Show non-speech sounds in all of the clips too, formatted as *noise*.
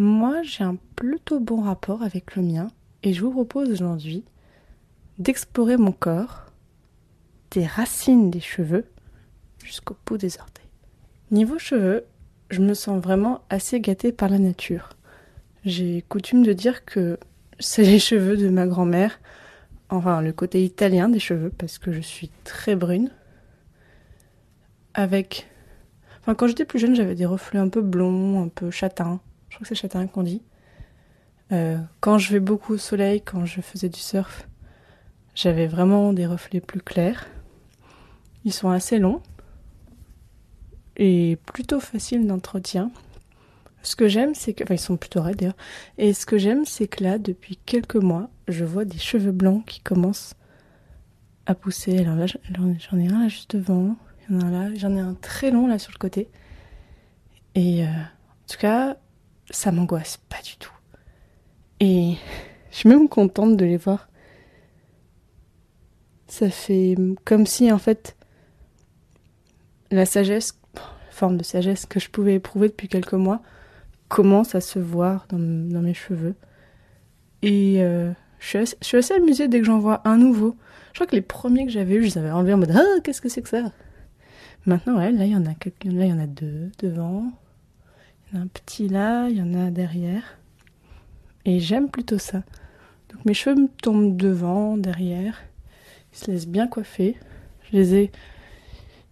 Moi, j'ai un plutôt bon rapport avec le mien et je vous propose aujourd'hui d'explorer mon corps, des racines des cheveux jusqu'au bout des orteils. Niveau cheveux, je me sens vraiment assez gâtée par la nature. J'ai coutume de dire que c'est les cheveux de ma grand-mère, enfin le côté italien des cheveux parce que je suis très brune, avec Enfin, quand j'étais plus jeune, j'avais des reflets un peu blonds, un peu châtains. Je crois que c'est châtain qu'on dit. Euh, quand je vais beaucoup au soleil, quand je faisais du surf, j'avais vraiment des reflets plus clairs. Ils sont assez longs et plutôt faciles d'entretien. Ce que j'aime, c'est que. Enfin, ils sont plutôt raides d'ailleurs. Et ce que j'aime, c'est que là, depuis quelques mois, je vois des cheveux blancs qui commencent à pousser. Alors là, j'en ai un là juste devant là, j'en ai un très long là sur le côté. Et euh, en tout cas, ça m'angoisse pas du tout. Et je suis même contente de les voir. Ça fait comme si en fait la sagesse, la forme de sagesse que je pouvais éprouver depuis quelques mois, commence à se voir dans, mes cheveux. Et euh, je, suis assez, amusée dès que j'en vois un nouveau. Je crois que les premiers que j'avais eu, je les avais enlevés en mode Ah, qu'est-ce que c'est que ça? Maintenant, ouais, là, il y en a deux devant. Il y en a un petit là, il y en a derrière. Et j'aime plutôt ça. Donc mes cheveux me tombent devant, derrière. Ils se laissent bien coiffer. Je les ai.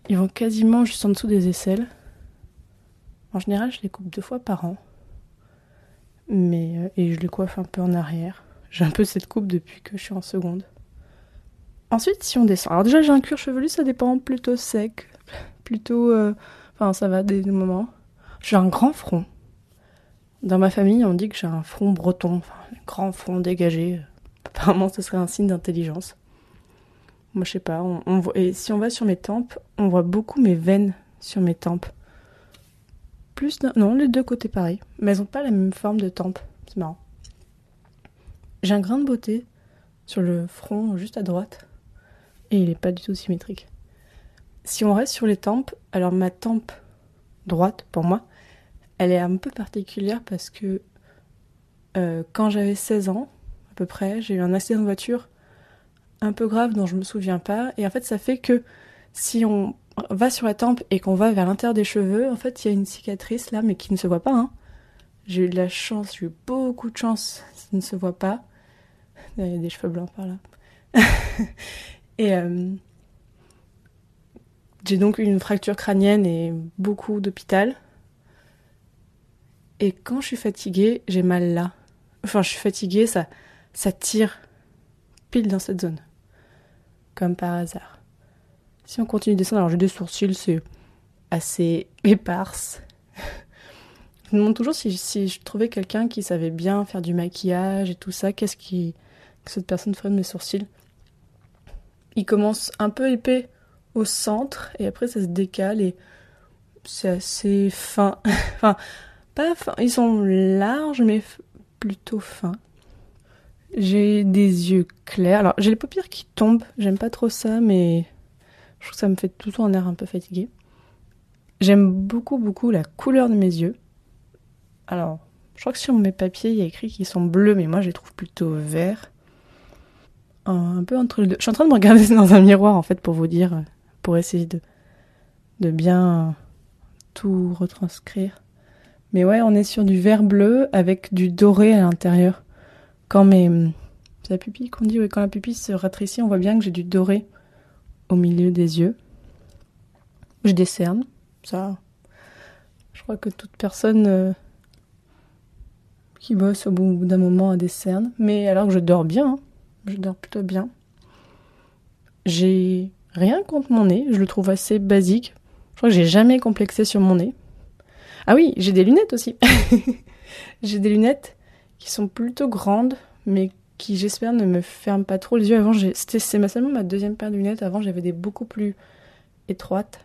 Ils vont quasiment juste en dessous des aisselles. En général, je les coupe deux fois par an. Mais euh, et je les coiffe un peu en arrière. J'ai un peu cette coupe depuis que je suis en seconde. Ensuite, si on descend. Alors déjà, j'ai un cuir chevelu, ça dépend plutôt sec, plutôt. Euh, enfin, ça va des moments. J'ai un grand front. Dans ma famille, on dit que j'ai un front breton, enfin, un grand front dégagé. Apparemment, ce serait un signe d'intelligence. Moi, je sais pas. On, voit... Et si on va sur mes tempes, on voit beaucoup mes veines sur mes tempes. Plus Non, les deux côtés pareil. Mais elles n'ont pas la même forme de tempe. C'est marrant. J'ai un grain de beauté sur le front juste à droite et il n'est pas du tout symétrique. Si on reste sur les tempes, alors ma tempe droite, pour moi, elle est un peu particulière parce que euh, quand j'avais 16 ans, à peu près, j'ai eu un accident de voiture un peu grave dont je me souviens pas. Et en fait, ça fait que si on va sur la tempe et qu'on va vers l'intérieur des cheveux, en fait, il y a une cicatrice là, mais qui ne se voit pas. Hein. J'ai eu de la chance, j'ai eu beaucoup de chance, ça ne se voit pas. Il y a des cheveux blancs par là. *laughs* Et euh, j'ai donc eu une fracture crânienne et beaucoup d'hôpital. Et quand je suis fatiguée, j'ai mal là. Enfin, je suis fatiguée, ça, ça tire pile dans cette zone. Comme par hasard. Si on continue de descendre, alors j'ai des sourcils, c'est assez éparse. je me demande toujours si, si je trouvais quelqu'un qui savait bien faire du maquillage et tout ça, qu'est-ce que cette personne ferait de mes sourcils. Il commence un peu épais au centre et après ça se décale et c'est assez fin. *laughs* enfin, Ils sont larges mais plutôt fins. J'ai des yeux clairs. Alors, j'ai les paupières qui tombent. J'aime pas trop ça, mais je trouve que ça me fait temps un air un peu fatigué. J'aime beaucoup, beaucoup la couleur de mes yeux. Alors, je crois que sur mes papiers, il y a écrit qu'ils sont bleus, mais moi, je les trouve plutôt verts un peu entre les deux. Je suis en train de me regarder *laughs* dans un miroir en fait pour vous dire, pour essayer de bien tout retranscrire. Mais ouais, on est sur du vert bleu avec du doré à l'intérieur. Quand mes. C'est la pupille qu'on dit, oui, quand la pupille se rétrécit, on voit bien que j'ai du doré au milieu des yeux. Je décerne, ça. Je crois que toute personne euh, qui bosse au bout d'un moment a décerne. Mais alors que je dors bien, hein je dors plutôt bien. J'ai rien contre mon nez, je le trouve assez basique. Je crois que j'ai jamais complexé sur mon nez. Ah oui, j'ai des lunettes aussi. *laughs* j'ai des lunettes qui sont plutôt grandes, mais qui j'espère ne me ferment pas trop les yeux. Avant, c'était seulement ma deuxième paire de lunettes. Avant, j'avais des beaucoup plus étroites.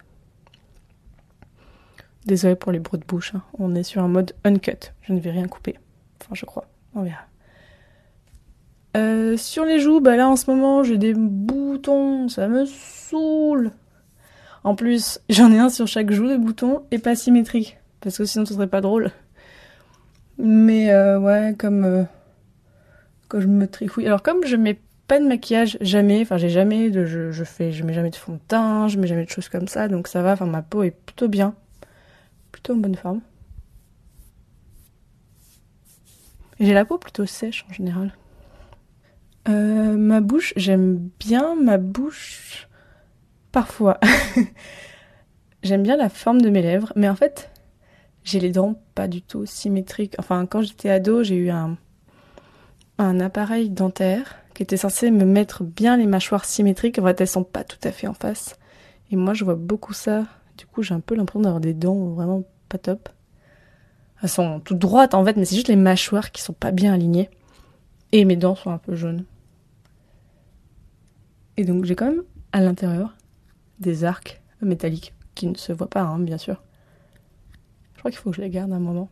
Désolée pour les bruits de bouche. Hein. On est sur un mode uncut. Je ne vais rien couper. Enfin, je crois. On verra. Euh, sur les joues, bah là en ce moment j'ai des boutons, ça me saoule. En plus, j'en ai un sur chaque joue de boutons et pas symétrique, parce que sinon ce serait pas drôle. Mais euh, ouais, comme euh, quand je me trifouille. Alors comme je mets pas de maquillage jamais, enfin j'ai jamais de, je, je fais, je mets jamais de fond de teint, je mets jamais de choses comme ça, donc ça va. Enfin ma peau est plutôt bien, plutôt en bonne forme. J'ai la peau plutôt sèche en général. Euh, ma bouche, j'aime bien ma bouche parfois. *laughs* j'aime bien la forme de mes lèvres, mais en fait, j'ai les dents pas du tout symétriques. Enfin, quand j'étais ado, j'ai eu un, appareil dentaire qui était censé me mettre bien les mâchoires symétriques. En fait, elles sont pas tout à fait en face. Et moi, je vois beaucoup ça. Du coup, j'ai un peu l'impression d'avoir des dents vraiment pas top. Elles sont toutes droites en fait, mais c'est juste les mâchoires qui sont pas bien alignées. Et mes dents sont un peu jaunes. Et donc j'ai quand même à l'intérieur des arcs métalliques qui ne se voient pas, hein, bien sûr. Je crois qu'il faut que je les garde un moment.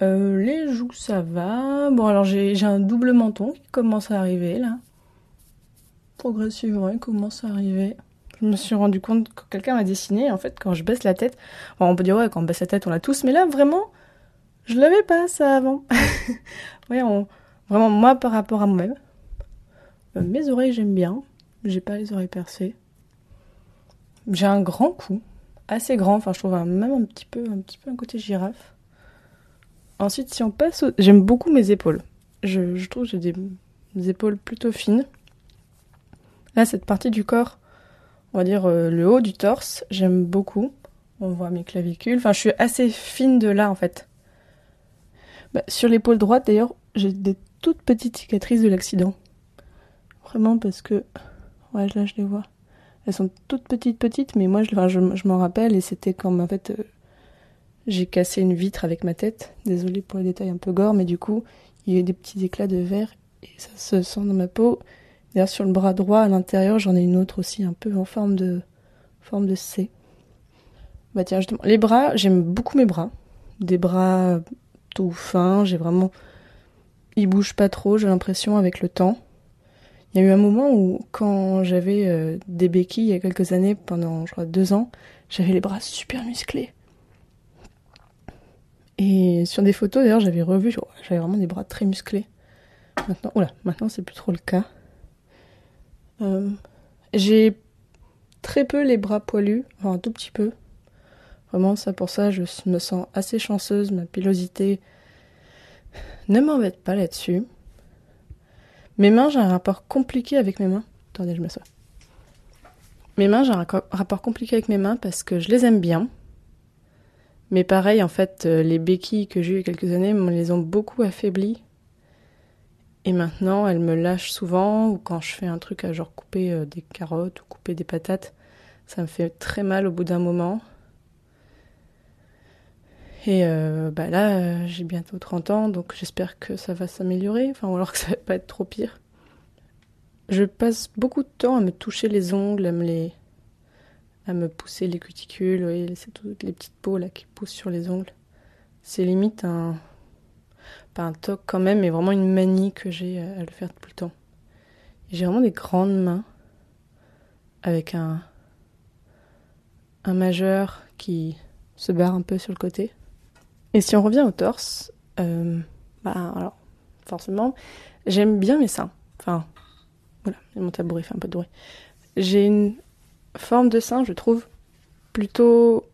Euh, les joues, ça va. Bon, alors j'ai un double menton qui commence à arriver là. Progressivement, il commence à arriver. Je me suis rendu compte que quelqu'un m'a dessiné. En fait, quand je baisse la tête, on peut dire ouais, quand on baisse la tête, on l'a tous, mais là vraiment, je l'avais pas ça avant. *laughs* ouais, vraiment moi par rapport à moi-même. Euh, mes oreilles, j'aime bien. J'ai pas les oreilles percées. J'ai un grand cou, assez grand, enfin je trouve même un petit peu un petit peu un côté girafe. Ensuite, si on passe, j'aime beaucoup mes épaules. Je, trouve que j'ai des, épaules plutôt fines. Là, cette partie du corps, on va dire euh, le haut du torse, j'aime beaucoup. On voit mes clavicules. Enfin, je suis assez fine de là en fait. Bah, sur l'épaule droite, d'ailleurs, j'ai des toutes petites cicatrices de l'accident. Vraiment parce que Ouais, là, je les vois. Elles sont toutes petites, petites, mais moi, je, je, m'en rappelle et c'était comme, en fait, euh, j'ai cassé une vitre avec ma tête. Désolée pour les détails un peu gore, mais du coup, il y a eu des petits éclats de verre et ça se sent dans ma peau. D'ailleurs, sur le bras droit, à l'intérieur, j'en ai une autre aussi, un peu en forme de, forme de C. Bah tiens, justement, les bras, j'aime beaucoup mes bras. Des bras tout fins, j'ai vraiment... Ils bougent pas trop, j'ai l'impression, avec le temps. Il y a eu un moment où, quand j'avais euh, des béquilles il y a quelques années, pendant je crois deux ans, j'avais les bras super musclés. Et sur des photos, d'ailleurs, j'avais revu, j'avais vraiment des bras très musclés. Maintenant, oula, maintenant c'est plus trop le cas. Euh, j'ai très peu les bras poilus, enfin un tout petit peu. Vraiment, ça pour ça, je me sens assez chanceuse. Ma pilosité ne m'embête pas là-dessus. Mes mains, j'ai un rapport compliqué avec mes mains. Attendez, je m'assois. Mes mains, j'ai un rapport compliqué avec mes mains parce que je les aime bien. Mais pareil, en fait, euh, les béquilles que j'ai eu il y a quelques années me les ont beaucoup affaiblies. Et maintenant, elles me lâchent souvent, ou quand je fais un truc à genre couper euh, des carottes ou couper des patates, ça me fait très mal au bout d'un moment. Et euh, bah là, euh, j'ai bientôt 30 ans, donc j'espère que ça va s'améliorer, enfin, ou alors que *laughs* ça va pas être trop pire. Je passe beaucoup de temps à me toucher les ongles, à me les, à me pousser les cuticules, c'est toutes les petites peaux là qui poussent sur les ongles. C'est limite un, pas un toc quand même, mais vraiment une manie que j'ai à, le faire tout le temps. J'ai vraiment des grandes mains avec un, un majeur qui se barre un peu sur le côté. Et si on revient au torse, euh, bah alors, forcément, j'aime bien mes seins. Enfin, voilà, mon tabouret fait un peu de bruit. J'ai une forme de sein, je trouve, plutôt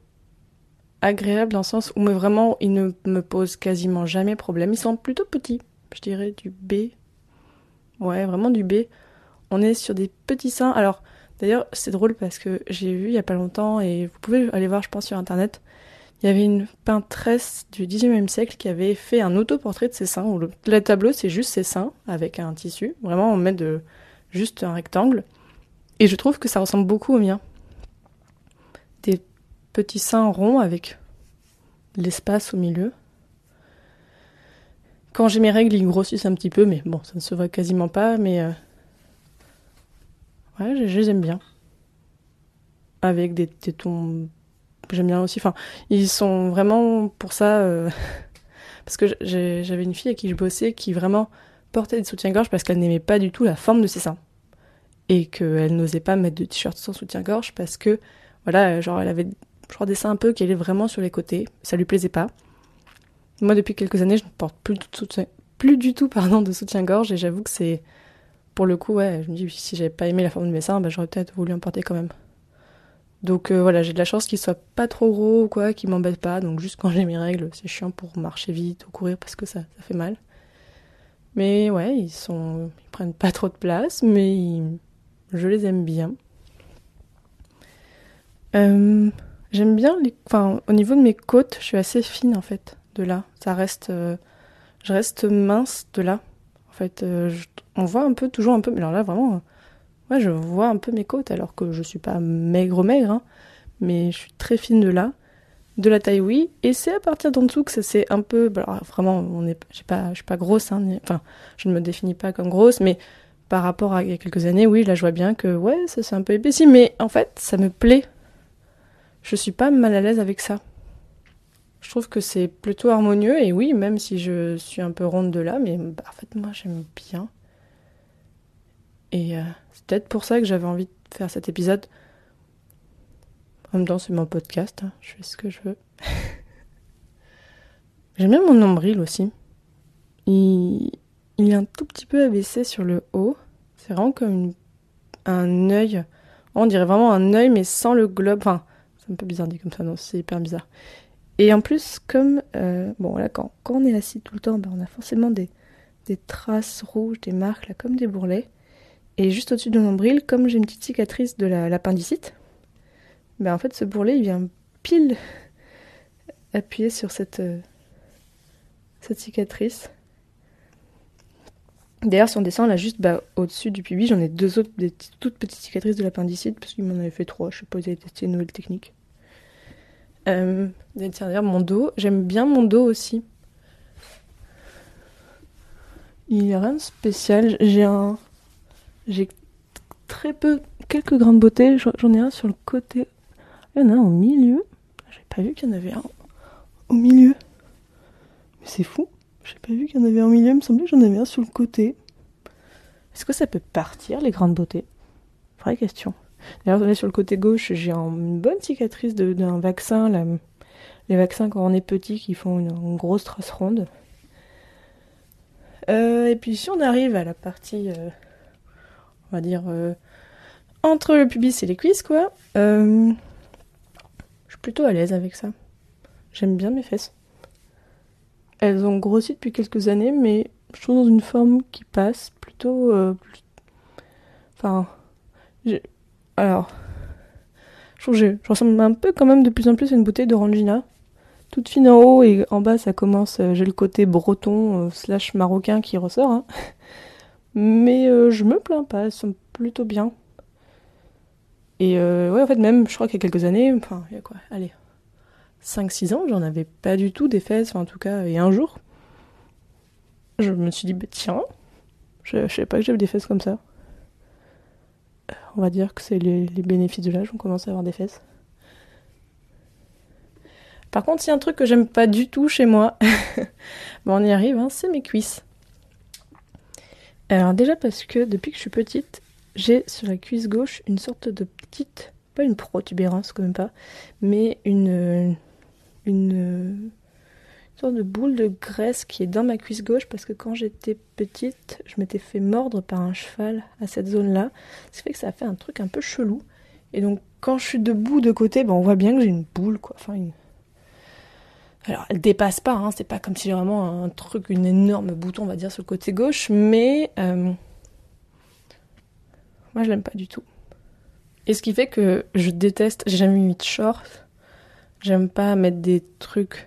agréable dans le sens où mais vraiment, ils ne me posent quasiment jamais problème. Ils sont plutôt petits, je dirais du B. Ouais, vraiment du B. On est sur des petits seins. Alors, d'ailleurs, c'est drôle parce que j'ai vu il y a pas longtemps et vous pouvez aller voir, je pense, sur internet il y avait une peintresse du XIXe siècle qui avait fait un autoportrait de ses seins, où le, tableau c'est juste ses seins avec un tissu, vraiment on met de juste un rectangle. Et je trouve que ça ressemble beaucoup au mien. Des petits seins ronds avec l'espace au milieu. Quand j'ai mes règles, ils grossissent un petit peu, mais bon, ça ne se voit quasiment pas, mais euh, ouais, je, je les aime bien. Avec des tétons, j'aime bien aussi. Enfin, ils sont vraiment pour ça. euh, *laughs* Parce que j'avais une fille avec qui je bossais qui vraiment portait des soutiens-gorge parce qu'elle n'aimait pas du tout la forme de ses seins. Et qu'elle n'osait pas mettre de t-shirt sans soutien-gorge parce que, voilà, genre, elle avait, je crois, des seins un peu qui allaient vraiment sur les côtés. Ça lui plaisait pas. Moi, depuis quelques années, je ne porte plus plus du tout pardon, de soutien-gorge et j'avoue que c'est, pour le coup, ouais, je me dis, si j'avais pas aimé la forme de mes seins, bah, j'aurais peut-être voulu en porter quand même. Donc euh, voilà, j'ai de la chance qu'ils soient pas trop gros ou quoi, qu'ils m'embêtent pas. Donc juste quand j'ai mes règles, c'est chiant pour marcher vite ou courir parce que ça, ça fait mal. Mais ouais, ils sont, ils prennent pas trop de place, mais je les aime bien. Euh, j'aime bien enfin au niveau de mes côtes, je suis assez fine en fait de là. Ça reste, euh, je reste mince de là. En fait, on voit un peu, toujours un peu. Mais alors là vraiment. Ouais, je vois un peu mes côtes alors que je suis pas maigre maigre, hein, mais je suis très fine de là. De la taille, oui, et c'est à partir d'en dessous que ça c'est un peu. bah, vraiment, j'ai pas, je suis pas grosse, hein, enfin, je ne me définis pas comme grosse, mais par rapport à il y a quelques années, oui, là je vois bien que ouais, ça c'est un peu épaissi, mais en fait, ça me plaît. Je suis pas mal à l'aise avec ça. Je trouve que c'est plutôt harmonieux, et oui, même si je suis un peu ronde de là, mais bah, en fait, moi j'aime bien. Et euh, c'est peut-être pour ça que j'avais envie de faire cet épisode. En même temps, c'est mon podcast, hein, je fais ce que je veux. *laughs* J'aime bien mon nombril aussi. Il, il est un tout petit peu abaissé sur le haut. C'est vraiment comme un œil. On dirait vraiment un œil, mais sans le globe. Enfin, c'est un peu bizarre dit comme ça, non, c'est hyper bizarre. Et en plus, comme. euh, bon, là, quand, quand on est assis tout le temps, ben, on a forcément des, des traces rouges, des marques, là, comme des bourrelets. Et juste au-dessus de mon nombril, comme j'ai une petite cicatrice de la- l'appendicite, ben en fait ce bourrelet il vient pile appuyer sur cette, euh, cette cicatrice. D'ailleurs, si on descend là juste bah, au-dessus du pubis, j'en ai deux autres, des toutes petites cicatrices de l'appendicite, parce qu'il m'en avait fait trois. Je sais pas, ils avaient testé une nouvelle technique. Euh, d'ailleurs, mon dos, j'aime bien mon dos aussi. Il n'y a rien de spécial. J'ai un. J'ai très peu, quelques grains de beauté. J'en ai un sur le côté. Il y en a un au milieu. J'ai pas vu qu'il y en avait un au milieu. Mais c'est fou. J'ai pas vu qu'il y en avait un au milieu. Il me semblait que j'en avais un sur le côté. Est-ce que ça peut partir, les grains de beauté Vraie question. D'ailleurs, sur le côté gauche, j'ai un- une bonne cicatrice d'un vaccin. Les vaccins, quand on est petit, qui font une, grosse trace ronde. Euh, et puis, si on arrive à la partie, euh, dire, euh, entre le pubis et les cuisses, quoi, euh, je suis plutôt à l'aise avec ça. J'aime bien mes fesses. Elles ont grossi depuis quelques années, mais je trouve dans une forme qui passe plutôt. euh, Enfin. Alors. Je trouve que je ressemble un peu quand même de plus en plus à une bouteille d'orangina. Toute fine en haut et en bas ça commence. J'ai le côté breton euh, slash marocain qui ressort. hein. Mais euh, je me plains pas, elles sont plutôt bien. Et euh, ouais, en fait, même, je crois qu'il y a quelques années, enfin, il y a quoi Allez, 5-6 ans, j'en avais pas du tout des fesses, en tout cas, et un jour, je me suis dit, bah, tiens, je, je savais pas que j'avais des fesses comme ça. On va dire que c'est les, les bénéfices de l'âge, on commence à avoir des fesses. Par contre, s'il y a un truc que j'aime pas du tout chez moi, *laughs* bon, on y arrive, hein, c'est mes cuisses. Alors déjà parce que depuis que je suis petite, j'ai sur la cuisse gauche une sorte de petite, pas une protubérance quand même pas, mais une, une, sorte de boule de graisse qui est dans ma cuisse gauche parce que quand j'étais petite, je m'étais fait mordre par un cheval à cette zone-là. Ce qui fait que ça a fait un truc un peu chelou. Et donc quand je suis debout de côté, ben, on voit bien que j'ai une boule quoi. Enfin une... Alors elle dépasse pas, hein, c'est pas comme si j'ai vraiment un truc, une énorme bouton on va dire sur le côté gauche, mais euh, moi, je l'aime pas du tout. Et ce qui fait que je déteste, j'ai jamais mis de shorts. J'aime pas mettre des trucs.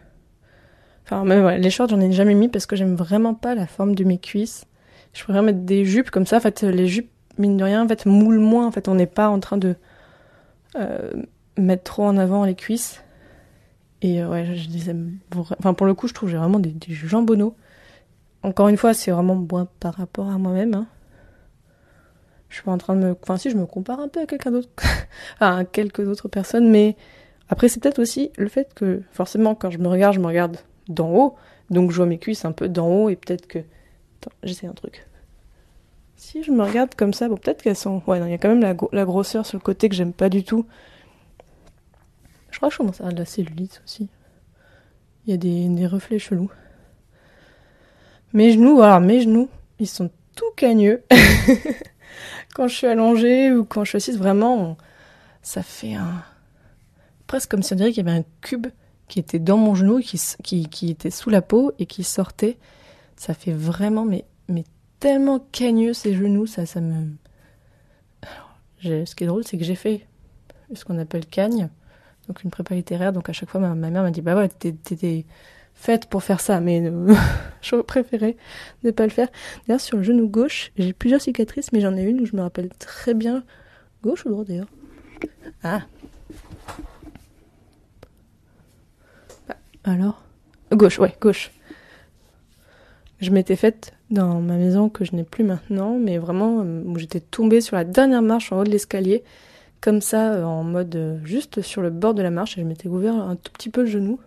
Enfin, même les shorts, j'en ai jamais mis parce que j'aime vraiment pas la forme de mes cuisses. Je préfère mettre des jupes comme ça. En fait, les jupes, mine de rien, en fait, moulent moins. En fait, on n'est pas en train de euh, mettre trop en avant les cuisses. Et euh, ouais, je, les aime. Enfin, pour le coup, je trouve j'ai vraiment des, des jambonneaux. encore une fois, c'est vraiment moins par rapport à moi-même. Hein. Je suis en train de me. Enfin, si, je me compare un peu à quelqu'un d'autre. *laughs* à quelques autres personnes, mais après, c'est peut-être aussi le fait que, forcément, quand je me regarde, je me regarde d'en haut. Donc, je vois mes cuisses un peu d'en haut et peut-être que. Attends, j'essaie un truc. Si je me regarde comme ça, bon, peut-être qu'elles sont. Ouais, non, il y a quand même la, grosseur sur le côté que j'aime pas du tout. Crois que je commence à avoir de la cellulite aussi. Il y a des, des reflets chelous. Mes genoux, voilà, mes genoux, ils sont tout cagneux. *laughs* quand je suis allongée ou quand je suis assise, vraiment, ça fait un. Presque comme si on dirait qu'il y avait un cube qui était dans mon genou, qui, qui, était sous la peau et qui sortait. Ça fait vraiment, mais, mais tellement cagneux ces genoux, ça, ça me. Alors, ce qui est drôle, c'est que j'ai fait ce qu'on appelle cagne, donc une prépa littéraire. Donc à chaque fois, ma, mère m'a dit Bah ouais, t'étais faite pour faire ça, mais *laughs* j'aurais préféré ne pas le faire. D'ailleurs, sur le genou gauche, j'ai plusieurs cicatrices, mais j'en ai une où je me rappelle très bien. Gauche ou droit d'ailleurs? Ah Alors? Gauche, ouais, gauche. Je m'étais faite dans ma maison que je n'ai plus maintenant, mais vraiment euh, où j'étais tombée sur la dernière marche en haut de l'escalier, comme ça, euh, en mode juste sur le bord de la marche, et je m'étais ouvert un tout petit peu le genou.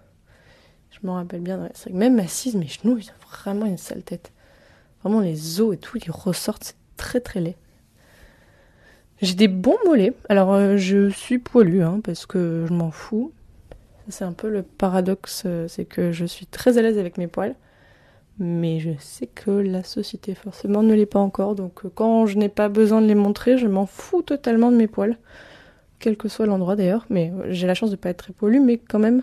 Je m'en rappelle bien. C'est vrai que même assise, mes genoux, ils ont vraiment une sale tête. Vraiment, les os et tout, ils ressortent. C'est très très laid. J'ai des bons mollets. Alors, euh, je suis poilue, hein, parce que je m'en fous. C'est un peu le paradoxe, euh, c'est que je suis très à l'aise avec mes poils. Mais je sais que la société, forcément, ne l'est pas encore. Donc, euh, quand je n'ai pas besoin de les montrer, je m'en fous totalement de mes poils. Quel que soit l'endroit d'ailleurs. Mais j'ai la chance de ne pas être très poilue, mais quand même,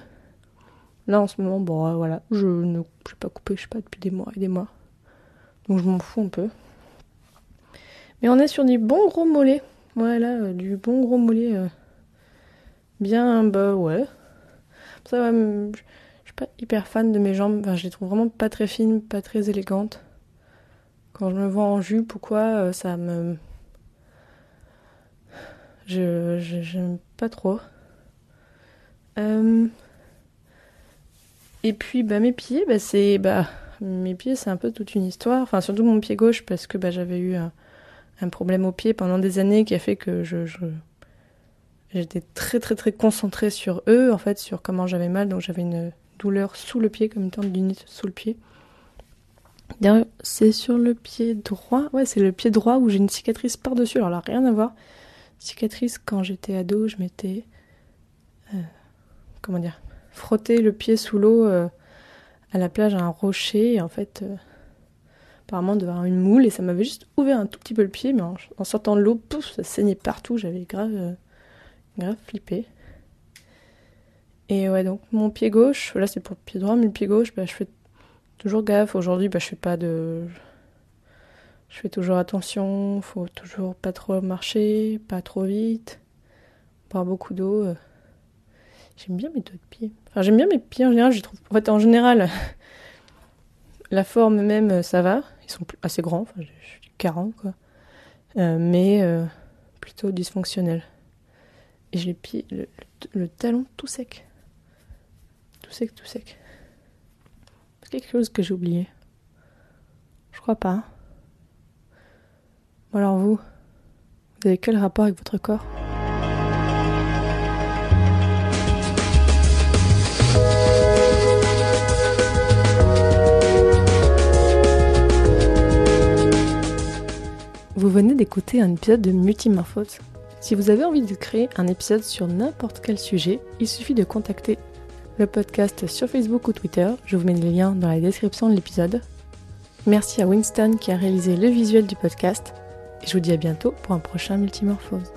Là, en ce moment, bon, euh, voilà, je ne suis pas coupé, je sais pas, depuis des mois et des mois. Donc je m'en fous un peu. Mais on est sur du bon gros mollet. Voilà, euh, du bon gros mollet. Euh, bien, bah ouais. Ça, je suis pas hyper fan de mes jambes. Enfin, je les trouve vraiment pas très fines, pas très élégantes. Quand je me vois en jupe ou quoi, ça me. Je. J'aime pas trop. Euh. Et puis bah, mes pieds, bah, c'est bah, mes pieds, c'est un peu toute une histoire. Enfin, surtout mon pied gauche parce que bah, j'avais eu un, problème au pied pendant des années qui a fait que je j'étais très très très concentrée sur eux, en fait, sur comment j'avais mal. Donc j'avais une douleur sous le pied, comme une tendinite sous le pied. C'est sur le pied droit. Ouais, c'est le pied droit où j'ai une cicatrice par-dessus. Alors là, rien à voir. Cicatrice, quand j'étais ado, je m'étais. Euh, comment dire frotter le pied sous l'eau euh, à la plage à un rocher. En fait, euh, apparemment, de voir une moule. Et ça m'avait juste ouvert un tout petit peu le pied. Mais en, sortant de l'eau, pouf, ça saignait partout. J'avais grave, grave flippé. Et ouais, donc mon pied gauche, là c'est pour le pied droit, mais le pied gauche, bah, je fais toujours gaffe. Aujourd'hui, bah, je fais pas de. Je fais toujours attention, faut toujours pas trop marcher, pas trop vite, boire beaucoup d'eau. J'aime bien mes doigts de pied. Enfin, j'aime bien mes pieds en général. Je trouve. En fait, en général, *laughs* la forme même, ça va. Ils sont assez grands. Enfin, je suis 40, quoi. Euh, mais euh, plutôt dysfonctionnel. Et j'ai les pieds, le, talon tout sec. Sec, tout sec. C'est quelque chose que j'ai oublié. Je crois pas. Bon, alors vous, vous avez quel rapport avec votre corps? Vous venez d'écouter un épisode de Multimorphose. Si vous avez envie de créer un épisode sur n'importe quel sujet, il suffit de contacter le podcast sur Facebook ou Twitter. Je vous mets les liens dans la description de l'épisode. Merci à Winston qui a réalisé le visuel du podcast. Et je vous dis à bientôt pour un prochain Multimorphose.